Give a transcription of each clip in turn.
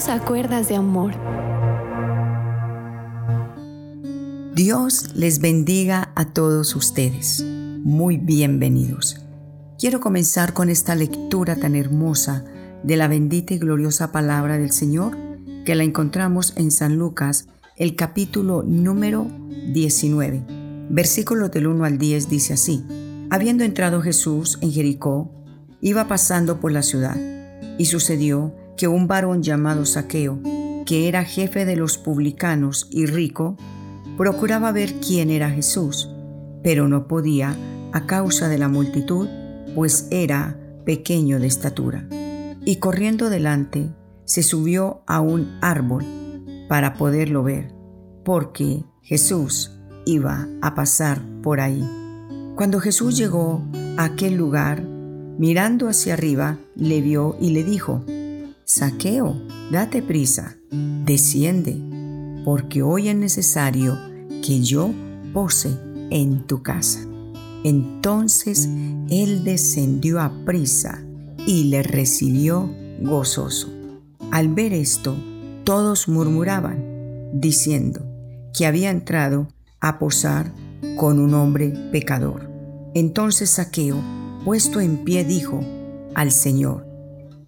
Dios a cuerdas de amor. Dios les bendiga a todos ustedes. Muy bienvenidos. Quiero comenzar con esta lectura tan hermosa de la bendita y gloriosa palabra del Señor que la encontramos en San Lucas, el capítulo número 19. Versículos del 1 al 10 dice así. Habiendo entrado Jesús en Jericó, iba pasando por la ciudad, y sucedió que un varón llamado Saqueo, que era jefe de los publicanos y rico, procuraba ver quién era Jesús, pero no podía a causa de la multitud, pues era pequeño de estatura. Y corriendo delante, se subió a un árbol para poderlo ver, porque Jesús iba a pasar por ahí. Cuando Jesús llegó a aquel lugar, mirando hacia arriba, le vio y le dijo, Saqueo, date prisa, desciende, porque hoy es necesario que yo pose en tu casa. Entonces él descendió a prisa y le recibió gozoso. Al ver esto, todos murmuraban, diciendo que había entrado a posar con un hombre pecador. Entonces Saqueo, puesto en pie, dijo al Señor,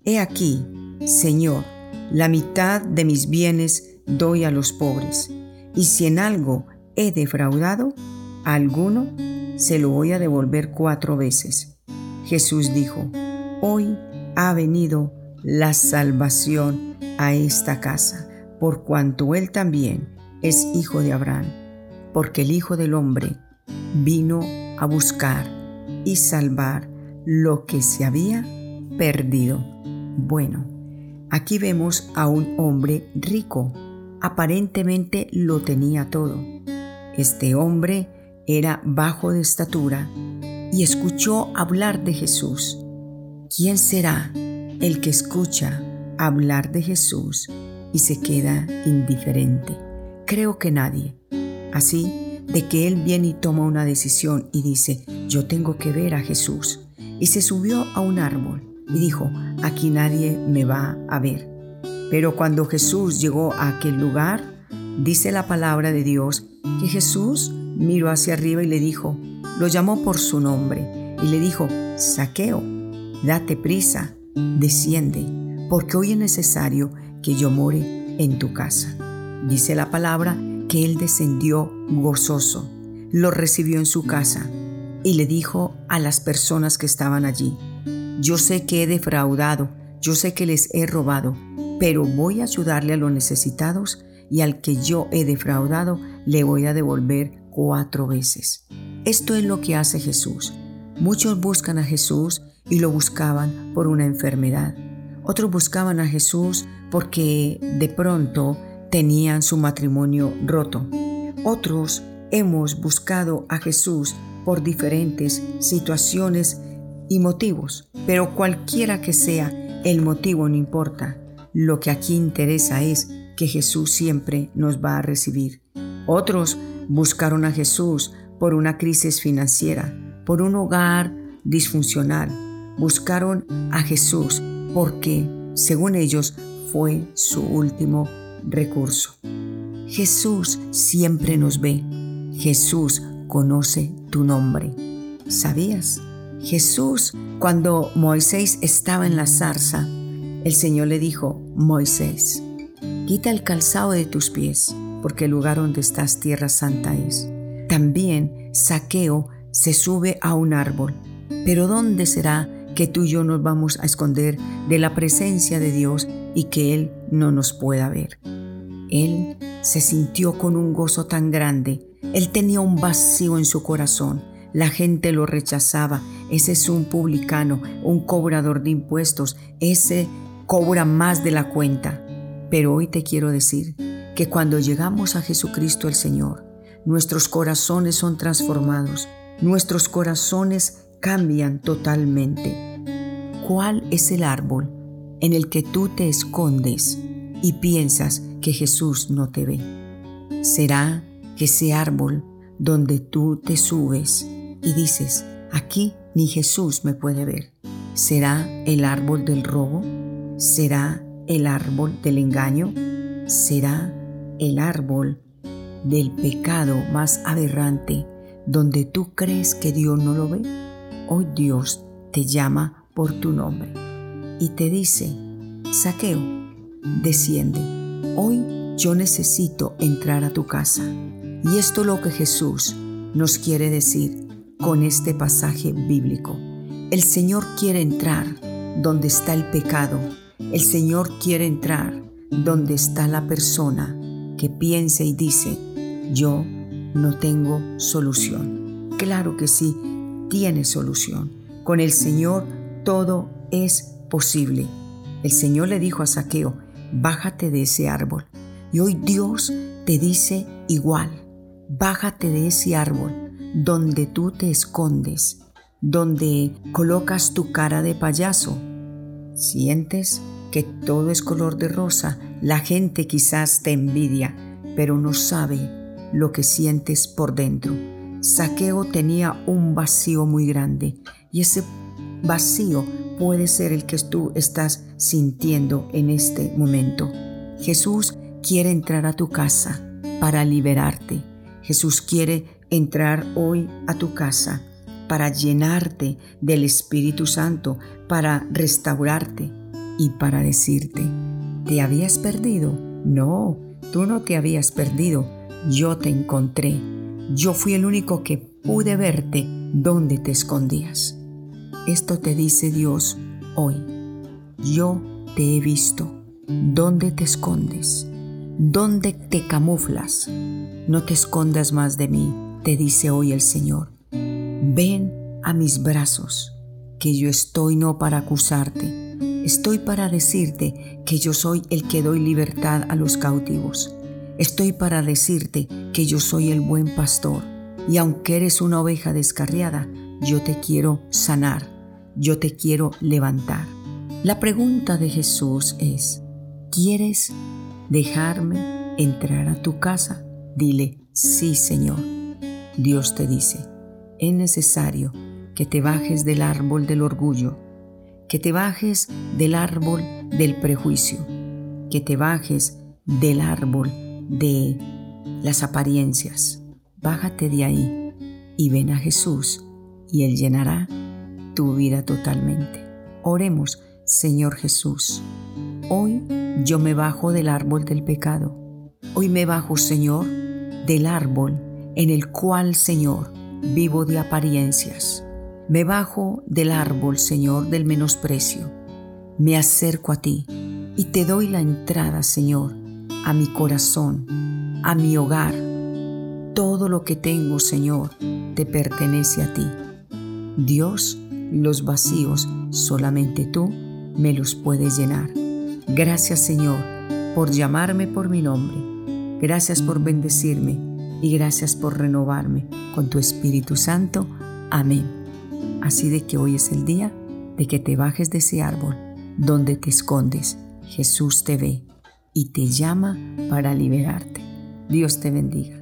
He aquí, Señor, la mitad de mis bienes doy a los pobres, y si en algo he defraudado a alguno, se lo voy a devolver cuatro veces. Jesús dijo, Hoy ha venido la salvación a esta casa, por cuanto él también es hijo de Abraham, porque el Hijo del Hombre vino a buscar y salvar lo que se había perdido. Bueno, aquí vemos a un hombre rico, aparentemente lo tenía todo. Este hombre era bajo de estatura y escuchó hablar de Jesús. ¿Quién será el que escucha hablar de Jesús y se queda indiferente? Creo que nadie. Así de que él viene y toma una decisión y dice, yo tengo que ver a Jesús. Y se subió a un árbol y dijo, aquí nadie me va a ver. Pero cuando Jesús llegó a aquel lugar, dice la palabra de Dios que Jesús miró hacia arriba y le dijo, lo llamó por su nombre y le dijo, Saqueo, date prisa, desciende, porque hoy es necesario que yo more en tu casa. Dice la palabra que él descendió gozoso, lo recibió en su casa y le dijo a las personas que estaban allí, yo sé que he defraudado, yo sé que les he robado, pero voy a ayudarle a los necesitados y al que yo he defraudado le voy a devolver cuatro veces. Esto es lo que hace Jesús. Muchos buscan a Jesús y lo buscaban por una enfermedad. Otros buscaban a Jesús porque de pronto tenían su matrimonio roto. Otros hemos buscado a Jesús por diferentes situaciones y motivos, pero cualquiera que sea el motivo no importa. Lo que aquí interesa es que Jesús siempre nos va a recibir. Otros buscaron a Jesús por una crisis financiera, por un hogar disfuncional. Buscaron a Jesús porque, según ellos, fue su último recurso. Jesús siempre nos ve. Jesús conoce tu nombre. ¿Sabías? Jesús, cuando Moisés estaba en la zarza, el Señor le dijo, Moisés, quita el calzado de tus pies porque el lugar donde estás tierra santa es. También Saqueo se sube a un árbol. Pero ¿dónde será que tú y yo nos vamos a esconder de la presencia de Dios y que Él no nos pueda ver? Él se sintió con un gozo tan grande. Él tenía un vacío en su corazón. La gente lo rechazaba. Ese es un publicano, un cobrador de impuestos. Ese cobra más de la cuenta. Pero hoy te quiero decir que cuando llegamos a Jesucristo el Señor, nuestros corazones son transformados, nuestros corazones cambian totalmente. ¿Cuál es el árbol en el que tú te escondes y piensas que Jesús no te ve? ¿Será que ese árbol donde tú te subes y dices, aquí ni Jesús me puede ver? ¿Será el árbol del robo? ¿Será el árbol del engaño? ¿Será el árbol del pecado más aberrante donde tú crees que Dios no lo ve? Hoy Dios te llama por tu nombre y te dice, Saqueo, desciende, hoy yo necesito entrar a tu casa. Y esto es lo que Jesús nos quiere decir con este pasaje bíblico. El Señor quiere entrar donde está el pecado. El Señor quiere entrar donde está la persona que piensa y dice, yo no tengo solución. Claro que sí, tiene solución. Con el Señor todo es posible. El Señor le dijo a Saqueo, bájate de ese árbol. Y hoy Dios te dice igual, bájate de ese árbol donde tú te escondes, donde colocas tu cara de payaso. Sientes que todo es color de rosa, la gente quizás te envidia, pero no sabe lo que sientes por dentro. Saqueo tenía un vacío muy grande y ese vacío puede ser el que tú estás sintiendo en este momento. Jesús quiere entrar a tu casa para liberarte. Jesús quiere entrar hoy a tu casa para llenarte del Espíritu Santo, para restaurarte y para decirte, ¿te habías perdido? No, tú no te habías perdido, yo te encontré. Yo fui el único que pude verte donde te escondías. Esto te dice Dios hoy. Yo te he visto. ¿Dónde te escondes? ¿Dónde te camuflas? No te escondas más de mí, te dice hoy el Señor. Ven a mis brazos, que yo estoy no para acusarte, estoy para decirte que yo soy el que doy libertad a los cautivos. Estoy para decirte que yo soy el buen pastor, y aunque eres una oveja descarriada, yo te quiero sanar, yo te quiero levantar. La pregunta de Jesús es, ¿quieres dejarme entrar a tu casa? Dile, sí Señor. Dios te dice, es necesario que te bajes del árbol del orgullo, que te bajes del árbol del prejuicio, que te bajes del árbol de las apariencias. Bájate de ahí y ven a Jesús y Él llenará tu vida totalmente. Oremos, Señor Jesús. Hoy yo me bajo del árbol del pecado. Hoy me bajo, Señor, del árbol en el cual, Señor, vivo de apariencias. Me bajo del árbol, Señor, del menosprecio. Me acerco a ti y te doy la entrada, Señor, a mi corazón, a mi hogar. Todo lo que tengo, Señor, te pertenece a ti. Dios, los vacíos, solamente tú me los puedes llenar. Gracias Señor por llamarme por mi nombre. Gracias por bendecirme y gracias por renovarme con tu Espíritu Santo. Amén. Así de que hoy es el día de que te bajes de ese árbol donde te escondes. Jesús te ve y te llama para liberarte. Dios te bendiga.